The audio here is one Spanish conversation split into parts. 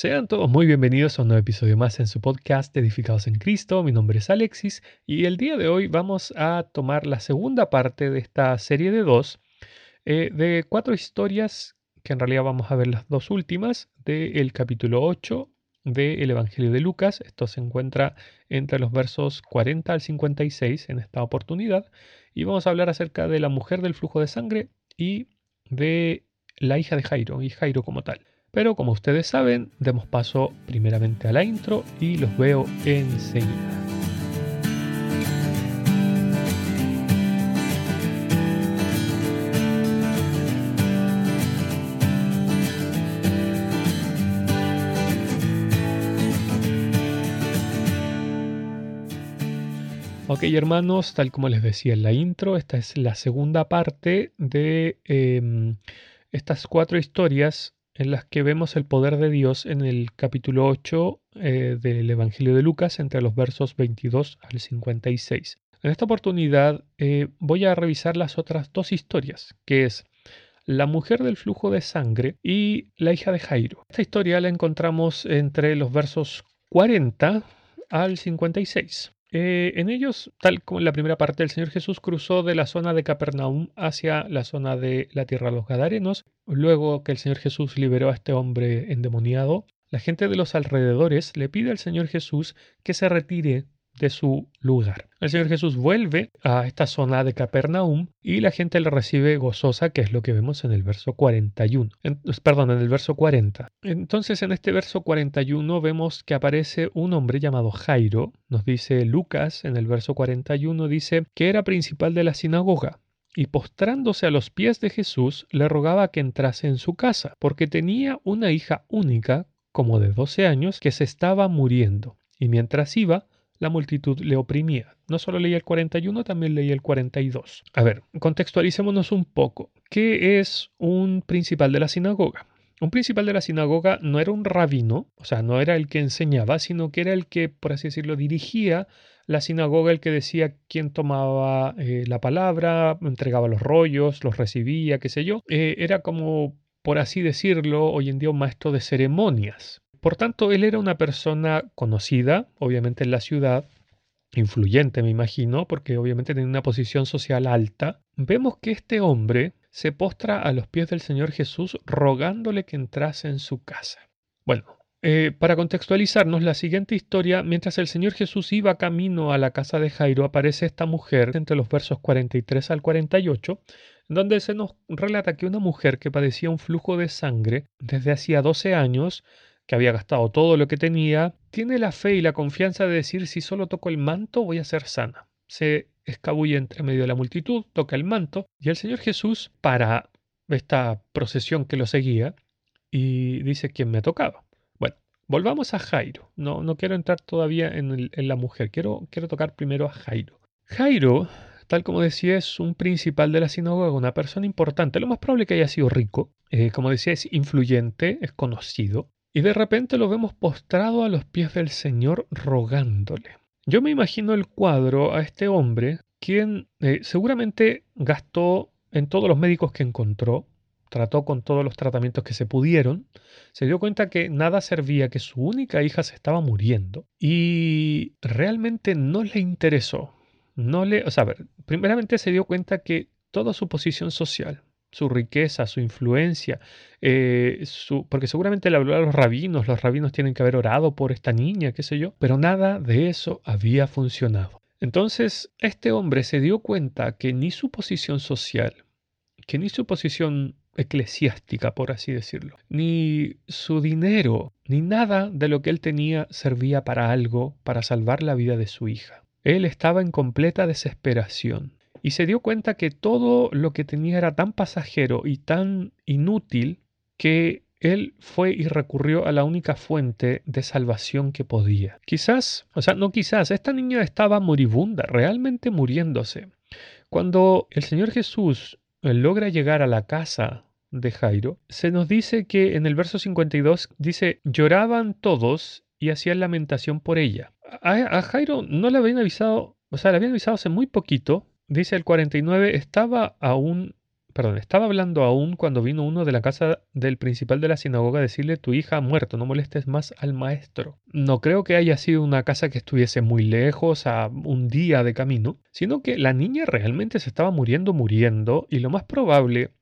Sean todos muy bienvenidos a un nuevo episodio más en su podcast Edificados en Cristo. Mi nombre es Alexis y el día de hoy vamos a tomar la segunda parte de esta serie de dos, eh, de cuatro historias, que en realidad vamos a ver las dos últimas, del capítulo 8 del Evangelio de Lucas. Esto se encuentra entre los versos 40 al 56 en esta oportunidad. Y vamos a hablar acerca de la mujer del flujo de sangre y de la hija de Jairo y Jairo como tal. Pero como ustedes saben, demos paso primeramente a la intro y los veo enseguida. Ok hermanos, tal como les decía en la intro, esta es la segunda parte de em, estas cuatro historias en las que vemos el poder de Dios en el capítulo 8 eh, del Evangelio de Lucas entre los versos 22 al 56. En esta oportunidad eh, voy a revisar las otras dos historias, que es la mujer del flujo de sangre y la hija de Jairo. Esta historia la encontramos entre los versos 40 al 56. Eh, en ellos, tal como en la primera parte, el Señor Jesús cruzó de la zona de Capernaum hacia la zona de la tierra de los Gadarenos. Luego que el Señor Jesús liberó a este hombre endemoniado, la gente de los alrededores le pide al Señor Jesús que se retire de su lugar. El Señor Jesús vuelve a esta zona de Capernaum y la gente le recibe gozosa, que es lo que vemos en el verso 41. perdón, en el verso 40. Entonces en este verso 41 vemos que aparece un hombre llamado Jairo. Nos dice Lucas en el verso 41, dice que era principal de la sinagoga y postrándose a los pies de Jesús le rogaba que entrase en su casa, porque tenía una hija única, como de 12 años, que se estaba muriendo. Y mientras iba, la multitud le oprimía. No solo leía el 41, también leía el 42. A ver, contextualicémonos un poco. ¿Qué es un principal de la sinagoga? Un principal de la sinagoga no era un rabino, o sea, no era el que enseñaba, sino que era el que, por así decirlo, dirigía la sinagoga, el que decía quién tomaba eh, la palabra, entregaba los rollos, los recibía, qué sé yo. Eh, era como, por así decirlo, hoy en día un maestro de ceremonias. Por tanto, él era una persona conocida, obviamente en la ciudad, influyente me imagino, porque obviamente tenía una posición social alta. Vemos que este hombre se postra a los pies del Señor Jesús rogándole que entrase en su casa. Bueno, eh, para contextualizarnos, la siguiente historia, mientras el Señor Jesús iba camino a la casa de Jairo, aparece esta mujer entre los versos 43 al 48, donde se nos relata que una mujer que padecía un flujo de sangre desde hacía 12 años que había gastado todo lo que tenía, tiene la fe y la confianza de decir si solo toco el manto voy a ser sana. Se escabulle entre medio de la multitud, toca el manto y el Señor Jesús para esta procesión que lo seguía y dice quién me ha tocado. Bueno, volvamos a Jairo. No, no quiero entrar todavía en, la mujer, quiero, quiero tocar primero a Jairo. Jairo, tal como decía, es un principal de la sinagoga, una persona importante. Lo más probable que haya sido rico. Eh, como decía, es influyente, es conocido. Y de repente lo vemos postrado a los pies del Señor rogándole. Yo me imagino el cuadro a este hombre, quien eh, seguramente gastó en todos los médicos que encontró, trató con todos los tratamientos que se pudieron, se dio cuenta que nada servía, que su única hija se estaba muriendo y realmente no le interesó. No le, o sea, ver, primeramente se dio cuenta que toda su posición social, su riqueza, su influencia, eh, porque seguramente le habló a los rabinos, los rabinos tienen que haber orado por esta niña, qué sé yo, pero nada de eso había funcionado. Entonces, este hombre se dio cuenta que ni su posición social, que ni su posición eclesiástica, por así decirlo, ni su dinero, ni nada de lo que él tenía servía para algo, para salvar la vida de su hija. Él estaba en completa desesperación y se dio cuenta que todo lo que tenía era tan pasajero y tan inútil que él fue y recurrió a la única fuente de salvación que podía. Quizás, o sea, no quizás, esta niña estaba moribunda, realmente muriéndose. Cuando el Señor Jesús eh, logra llegar a la casa de Jairo, se nos dice que en el verso 52 dice, lloraban todos y hacían lamentación por ella. A, a Jairo no le habían avisado, o sea, le habían avisado hace muy poquito dice el 49, estaba aún, perdón, estaba hablando aún cuando vino uno de la casa del principal de la sinagoga a decirle tu hija ha muerto, no molestes más al maestro. No creo que haya sido una casa que estuviese muy lejos, a un día de camino, sino que la niña realmente se estaba muriendo, muriendo, y lo más probable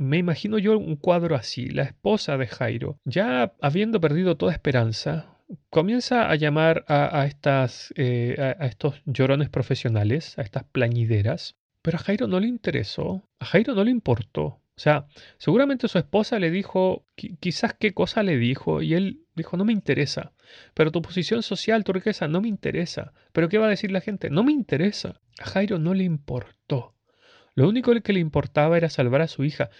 me imagino yo un cuadro así, la esposa de Jairo, ya habiendo perdido toda esperanza, comienza a llamar a, estas, eh, a, estos llorones profesionales, a estas plañideras, pero a Jairo no le interesó, a Jairo no le importó. O sea, seguramente su esposa le dijo, quizás qué cosa le dijo, y él dijo, no me interesa. Pero tu posición social, tu riqueza, no me interesa. Pero ¿qué va a decir la gente? No me interesa. A Jairo no le importó. Lo único que le importaba era salvar a su hija.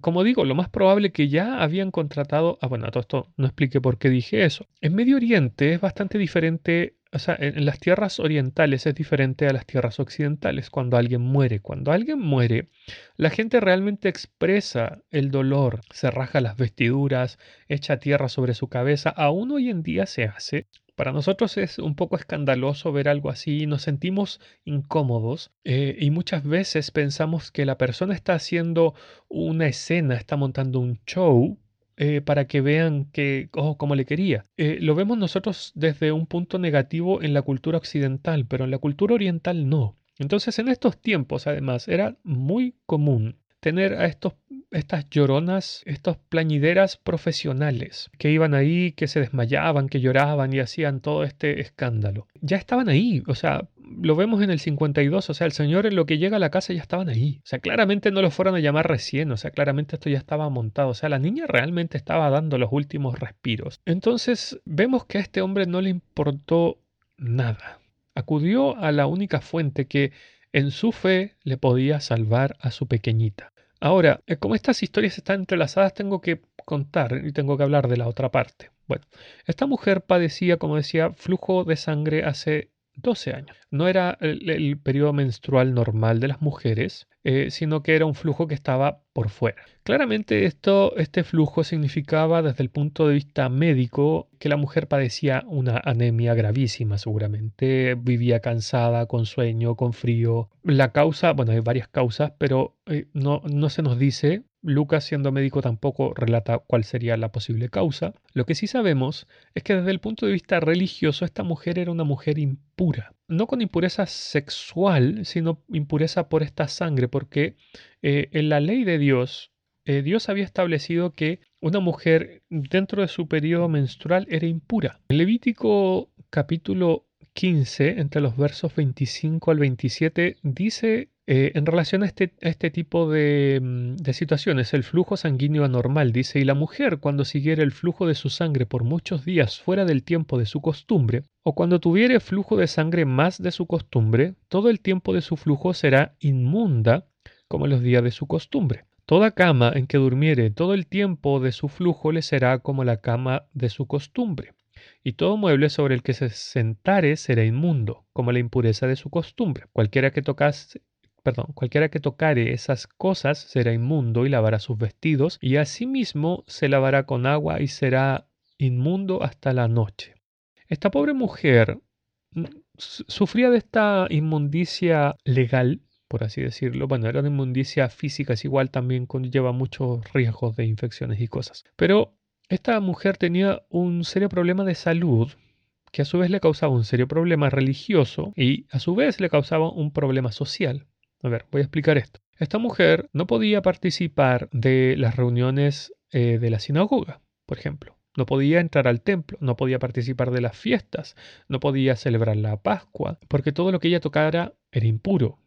Como digo, lo más probable que ya habían contratado... Ah, bueno, a todo esto no expliqué por qué dije eso. En Medio Oriente es bastante diferente o sea, en, las tierras orientales es diferente a las tierras occidentales cuando alguien muere. Cuando alguien muere, la gente realmente expresa el dolor, se raja las vestiduras, echa tierra sobre su cabeza. Aún hoy en día se hace. Para nosotros es un poco escandaloso ver algo así, nos sentimos incómodos eh, y muchas veces pensamos que la persona está haciendo una escena, está montando un show eh, para que vean que, oh, como le quería. Eh, lo vemos nosotros desde un punto negativo en la cultura occidental, pero en la cultura oriental no. Entonces en estos tiempos, además, era muy común tener a estos, estas lloronas, estos plañideras profesionales que iban ahí, que se desmayaban, que lloraban y hacían todo este escándalo. Ya estaban ahí, o sea, lo vemos en el 52, o sea, el Señor en lo que llega a la casa ya estaban ahí. O sea, claramente no lo fueron a llamar recién, o sea, claramente esto ya estaba montado, o sea, la niña realmente estaba dando los últimos respiros. Entonces, vemos que a este hombre no le importó nada. Acudió a la única fuente que en su fe le podía salvar a su pequeñita. Ahora, eh, como estas historias están entrelazadas, tengo que contar y tengo que hablar de la otra parte. Bueno, esta mujer padecía, como decía, flujo de sangre hace 12 años. No era el, periodo menstrual normal de las mujeres, eh, sino que era un flujo que estaba por fuera. Claramente esto, este flujo significaba desde el punto de vista médico que la mujer padecía una anemia gravísima seguramente, vivía cansada, con sueño, con frío. La causa, bueno, hay varias causas, pero eh, no, no se nos dice Lucas, siendo médico, tampoco relata cuál sería la posible causa. Lo que sí sabemos es que desde el punto de vista religioso esta mujer era una mujer impura. No con impureza sexual, sino impureza por esta sangre, porque eh, en la ley de Dios, eh, Dios había establecido que una mujer dentro de su periodo menstrual era impura. En Levítico capítulo 15, entre los versos 25 al 27, dice eh, en relación a este, este tipo mm, de, situaciones, el flujo sanguíneo anormal, dice, y la mujer cuando siguiera el flujo de su sangre por muchos días fuera del tiempo de su costumbre, o cuando tuviere flujo de sangre más de su costumbre, todo el tiempo de su flujo será inmunda como los días de su costumbre. Toda cama en que durmiere todo el tiempo de su flujo le será como la cama de su costumbre. Y todo mueble sobre el que se sentare será inmundo, como la impureza de su costumbre. Cualquiera que tocase perdón, cualquiera que tocare esas cosas será inmundo y lavará sus vestidos, y asimismo se lavará con agua y será inmundo hasta la noche. Esta pobre mujer mm, sufría de esta inmundicia legal, por así decirlo. Bueno, era una inmundicia física, es igual también conlleva muchos riesgos de infecciones y cosas. Pero esta mujer tenía un serio problema de salud que a su vez le causaba un serio problema religioso y a su vez le causaba un problema social. A ver, voy a explicar esto. Esta mujer no podía participar de las reuniones eh, de la sinagoga, por ejemplo. No podía entrar al templo, no podía participar de las fiestas, no podía celebrar la Pascua, porque todo lo que ella tocara era impuro.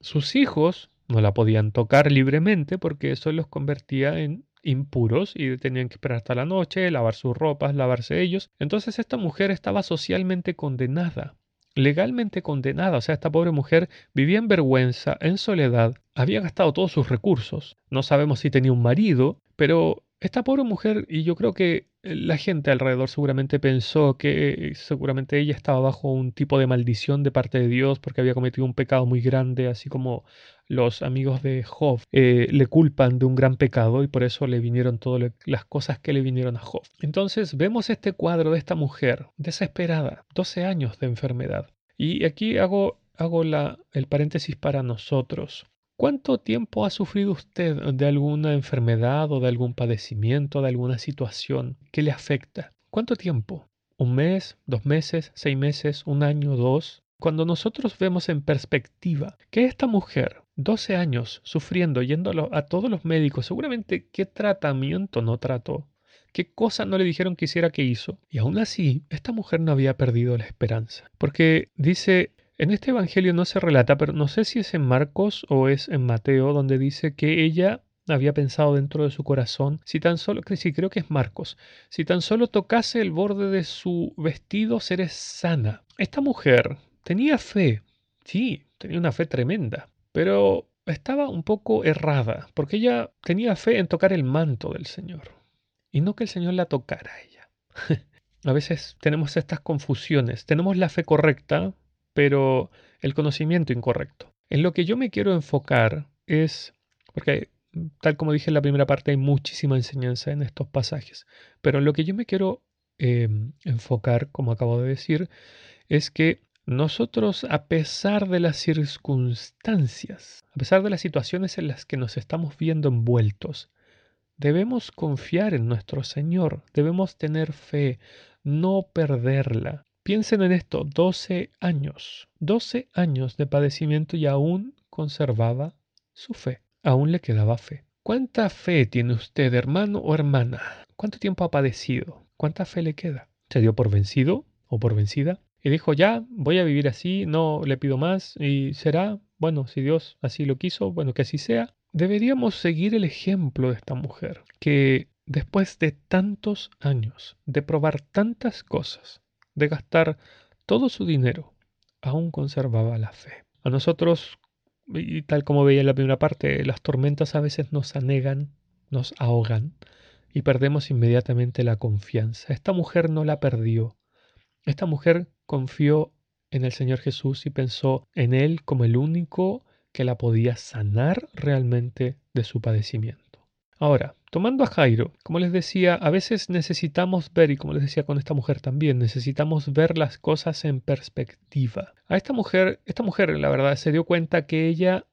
Sus hijos no la podían tocar libremente porque eso los convertía en impuros y tenían que esperar hasta la noche, lavar sus ropas, lavarse ellos. Entonces esta mujer estaba socialmente condenada legalmente condenada. O sea, esta pobre mujer vivía en vergüenza, en soledad, había gastado todos sus recursos. No sabemos si tenía un marido, pero esta pobre mujer, y yo creo que la gente alrededor seguramente pensó que seguramente ella estaba bajo un tipo de maldición de parte de Dios porque había cometido un pecado muy grande, así como los amigos de Job eh, le culpan de un gran pecado y por eso le vinieron todas las cosas que le vinieron a Job. Entonces vemos este cuadro de esta mujer desesperada, 12 años de enfermedad. Y aquí hago, hago la, el paréntesis para nosotros. ¿Cuánto tiempo ha sufrido usted de alguna enfermedad o de algún padecimiento, de alguna situación que le afecta? ¿Cuánto tiempo? ¿Un mes, dos meses, seis meses, un año, dos? Cuando nosotros vemos en perspectiva que esta mujer, 12 años sufriendo, yendo a, todos los médicos, seguramente qué tratamiento no trató, qué cosa no le dijeron que hiciera que hizo. Y aún así, esta mujer no había perdido la esperanza. Porque dice, en este Evangelio no se relata, pero no sé si es en Marcos o es en Mateo, donde dice que ella había pensado dentro de su corazón, si tan solo, sí, creo que es Marcos, si tan solo tocase el borde de su vestido, seré sana. Esta mujer tenía fe, sí, tenía una fe tremenda, pero estaba un poco errada, porque ella tenía fe en tocar el manto del Señor, y no que el Señor la tocara a ella. a veces tenemos estas confusiones, tenemos la fe correcta, pero el conocimiento incorrecto. En lo que yo me quiero enfocar es, porque tal como dije en la primera parte hay muchísima enseñanza en estos pasajes, pero en lo que yo me quiero em, enfocar, como acabo de decir, es que nosotros, a pesar de las circunstancias, a pesar de las situaciones en las que nos estamos viendo envueltos, debemos confiar en nuestro Señor, debemos tener fe, no perderla. Piensen en esto, 12 años, 12 años de padecimiento y aún conservaba su fe, aún le quedaba fe. ¿Cuánta fe tiene usted, hermano o hermana? ¿Cuánto tiempo ha padecido? ¿Cuánta fe le queda? ¿Se dio por vencido o por vencida? Y dijo, ya, voy a vivir así, no le pido más y será, bueno, si Dios así lo quiso, bueno, que así sea. Deberíamos seguir el ejemplo de esta mujer, que después de tantos años, de probar tantas cosas, de gastar todo su dinero, aún conservaba la fe. A nosotros, y tal como veía en la primera parte, las tormentas a veces nos anegan, nos ahogan y perdemos inmediatamente la confianza. Esta mujer no la perdió. Esta mujer confió en el Señor Jesús y pensó en Él como el único que la podía sanar realmente de su padecimiento. Ahora, tomando a Jairo, como les decía, a veces necesitamos ver, y como les decía con esta mujer también, necesitamos ver las cosas en perspectiva. A esta mujer, esta mujer, la verdad, se dio cuenta que ella,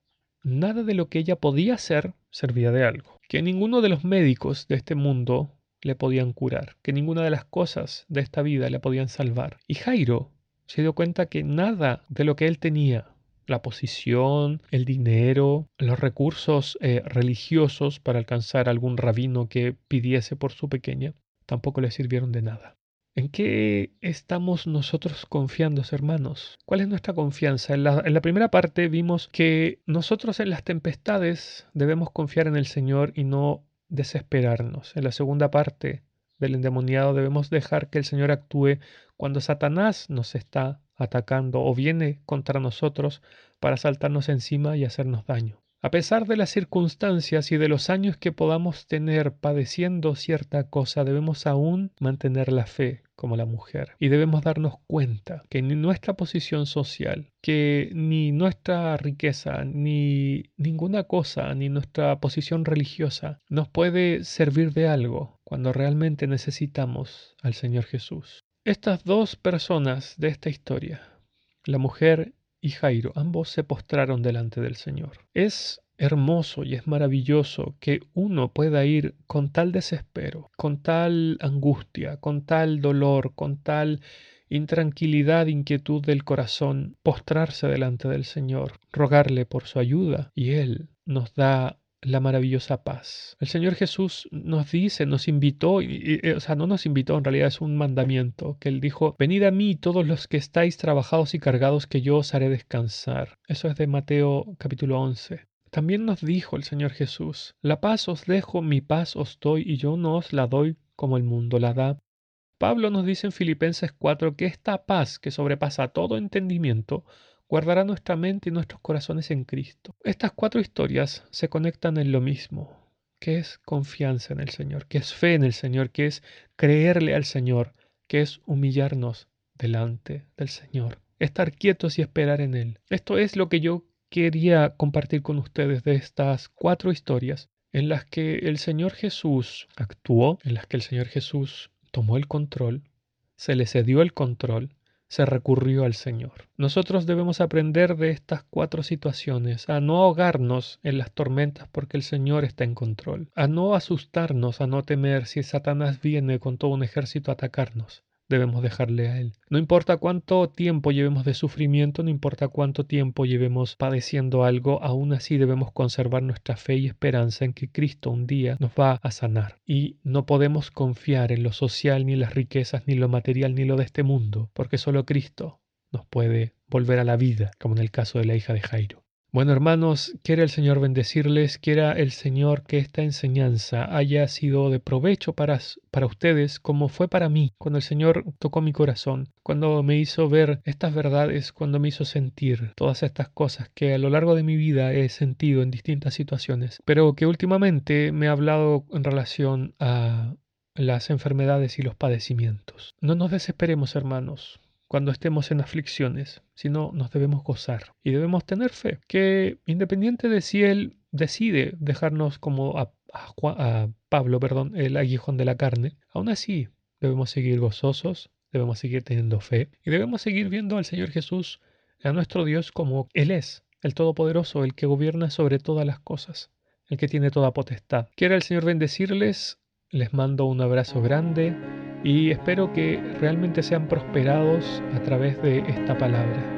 nada de lo que ella podía hacer servía de algo. Que ninguno de los médicos de este mundo le podían curar, que ninguna de las cosas de esta vida le podían salvar. Y Jairo se dio cuenta que nada de lo que él tenía la posición, el dinero, los recursos eh, religiosos para alcanzar algún rabino que pidiese por su pequeña, tampoco le sirvieron de nada. ¿En qué estamos nosotros confiando, hermanos? ¿Cuál es nuestra confianza? En la, en la, primera parte vimos que nosotros en las tempestades debemos confiar en el Señor y no desesperarnos. En la segunda parte del endemoniado debemos dejar que el Señor actúe cuando Satanás nos está atacando o viene contra nosotros para saltarnos encima y hacernos daño. A pesar de las circunstancias y de los años que podamos tener padeciendo cierta cosa, debemos aún mantener la fe como la mujer. Y debemos darnos cuenta que ni nuestra posición social, que ni nuestra riqueza, ni ninguna cosa, ni nuestra posición religiosa nos puede servir de algo cuando realmente necesitamos al Señor Jesús. Estas dos personas de esta historia, la mujer y Jairo, ambos se postraron delante del Señor. Es hermoso y es maravilloso que uno pueda ir con tal desespero, con tal angustia, con tal dolor, con tal intranquilidad, inquietud del corazón, postrarse delante del Señor, rogarle por su ayuda, y Él nos da la maravillosa paz. El Señor Jesús nos dice, nos invitó, y, o sea, no nos invitó, en realidad es un mandamiento, que Él dijo, venid a mí todos los que estáis trabajados y cargados, que yo os haré descansar. Eso es de Mateo capítulo 11. También nos dijo el Señor Jesús, la paz os dejo, mi paz os doy, y yo no os la doy como el mundo la da. Pablo nos dice en Filipenses 4 que esta paz que sobrepasa todo entendimiento guardará nuestra mente y nuestros corazones en Cristo. Estas cuatro historias se conectan en lo mismo, que es confianza en el Señor, que es fe en el Señor, que es creerle al Señor, que es humillarnos delante del Señor, estar quietos y esperar en Él. Esto es lo que yo quería compartir con ustedes de estas cuatro historias en las que el Señor Jesús actuó, en las que el Señor Jesús tomó el control, se le cedió el control se recurrió al Señor. Nosotros debemos aprender de estas cuatro situaciones, a no ahogarnos en las tormentas porque el Señor está en control, a no asustarnos, a no temer si Satanás viene con todo un ejército a atacarnos, debemos dejarle a Él. No importa cuánto tiempo llevemos de sufrimiento, no importa cuánto tiempo llevemos padeciendo algo, aún así debemos conservar nuestra fe y esperanza en que Cristo un día nos va a sanar. Y no podemos confiar en lo social, ni las riquezas, ni lo material, ni lo de este mundo, porque solo Cristo nos puede volver a la vida, como en el caso de la hija de Jairo. Bueno, hermanos, quiera el Señor bendecirles, quiera el Señor que esta enseñanza haya sido de provecho para, para ustedes como fue para mí, cuando el Señor tocó mi corazón, cuando me hizo ver estas verdades, cuando me hizo sentir todas estas cosas que a lo largo de mi vida he sentido en distintas situaciones, pero que últimamente me ha hablado en relación a las enfermedades y los padecimientos. No nos desesperemos, hermanos cuando estemos en aflicciones, sino nos debemos gozar y debemos tener fe, que independiente de si Él decide dejarnos como a, Pablo, perdón, el aguijón de la carne, aún así debemos seguir gozosos, debemos seguir teniendo fe y debemos seguir viendo al Señor Jesús, a nuestro Dios como Él es, el Todopoderoso, el que gobierna sobre todas las cosas, el que tiene toda potestad. Quiera el Señor bendecirles, les mando un abrazo grande y espero que realmente sean prosperados a través de esta palabra.